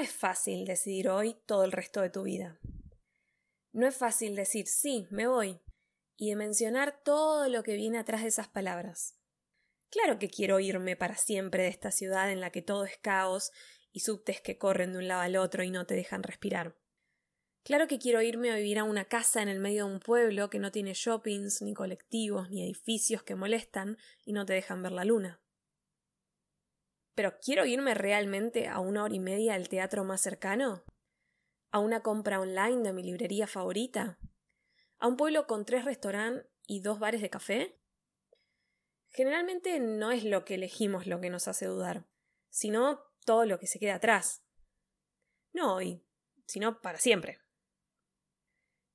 es fácil decidir hoy todo el resto de tu vida. No es fácil decir sí, me voy, y de mencionar todo lo que viene atrás de esas palabras. Claro que quiero irme para siempre de esta ciudad en la que todo es caos y subtes que corren de un lado al otro y no te dejan respirar. Claro que quiero irme a vivir a una casa en el medio de un pueblo que no tiene shoppings, ni colectivos, ni edificios que molestan y no te dejan ver la luna. Pero ¿quiero irme realmente a una hora y media al teatro más cercano? ¿A una compra online de mi librería favorita? ¿A un pueblo con tres restaurantes y dos bares de café? Generalmente no es lo que elegimos lo que nos hace dudar, sino todo lo que se queda atrás. No hoy, sino para siempre.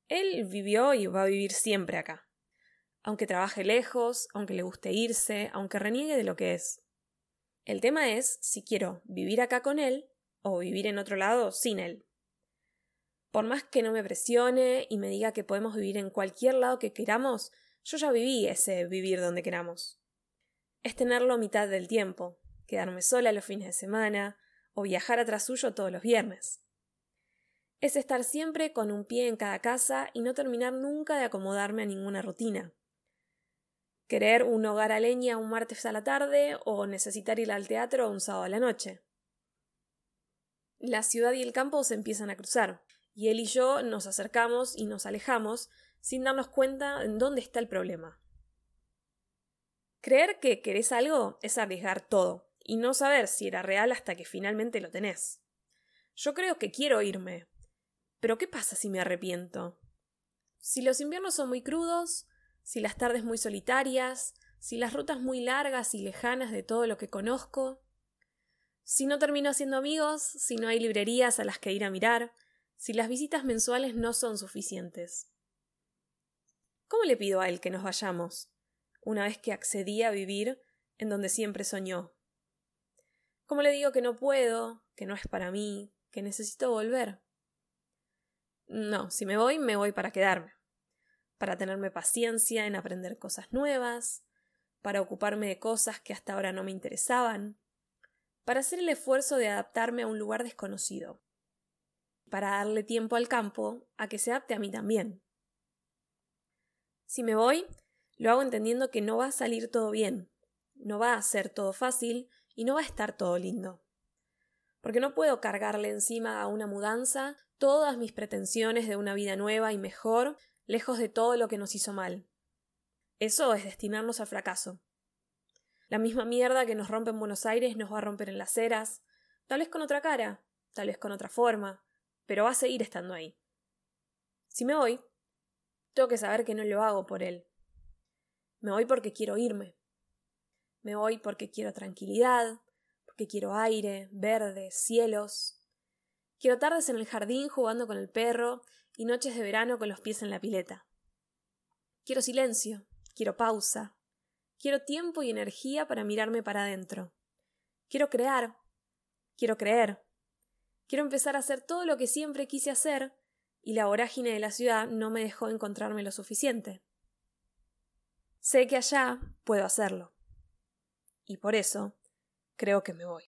Él vivió y va a vivir siempre acá. Aunque trabaje lejos, aunque le guste irse, aunque reniegue de lo que es. El tema es si quiero vivir acá con él o vivir en otro lado sin él. Por más que no me presione y me diga que podemos vivir en cualquier lado que queramos, yo ya viví ese vivir donde queramos. Es tenerlo mitad del tiempo, quedarme sola los fines de semana o viajar atrás suyo todos los viernes. Es estar siempre con un pie en cada casa y no terminar nunca de acomodarme a ninguna rutina. Querer un hogar a leña un martes a la tarde o necesitar ir al teatro un sábado a la noche. La ciudad y el campo se empiezan a cruzar, y él y yo nos acercamos y nos alejamos sin darnos cuenta en dónde está el problema. Creer que querés algo es arriesgar todo, y no saber si era real hasta que finalmente lo tenés. Yo creo que quiero irme, pero ¿qué pasa si me arrepiento? Si los inviernos son muy crudos, si las tardes muy solitarias, si las rutas muy largas y lejanas de todo lo que conozco, si no termino haciendo amigos, si no hay librerías a las que ir a mirar, si las visitas mensuales no son suficientes. ¿Cómo le pido a él que nos vayamos, una vez que accedí a vivir en donde siempre soñó? ¿Cómo le digo que no puedo, que no es para mí, que necesito volver? No, si me voy, me voy para quedarme, para tenerme paciencia en aprender cosas nuevas, para ocuparme de cosas que hasta ahora no me interesaban, para hacer el esfuerzo de adaptarme a un lugar desconocido, para darle tiempo al campo a que se adapte a mí también. Si me voy, lo hago entendiendo que no va a salir todo bien, no va a ser todo fácil y no va a estar todo lindo porque no puedo cargarle encima a una mudanza todas mis pretensiones de una vida nueva y mejor, lejos de todo lo que nos hizo mal. Eso es destinarnos al fracaso. La misma mierda que nos rompe en Buenos Aires nos va a romper en las eras, tal vez con otra cara, tal vez con otra forma, pero va a seguir estando ahí. Si me voy, tengo que saber que no lo hago por él. Me voy porque quiero irme. Me voy porque quiero tranquilidad, que quiero aire, verde, cielos. Quiero tardes en el jardín jugando con el perro y noches de verano con los pies en la pileta. Quiero silencio, quiero pausa, quiero tiempo y energía para mirarme para adentro. Quiero crear, quiero creer. Quiero empezar a hacer todo lo que siempre quise hacer y la vorágine de la ciudad no me dejó encontrarme lo suficiente. Sé que allá puedo hacerlo. Y por eso Creo que me voy.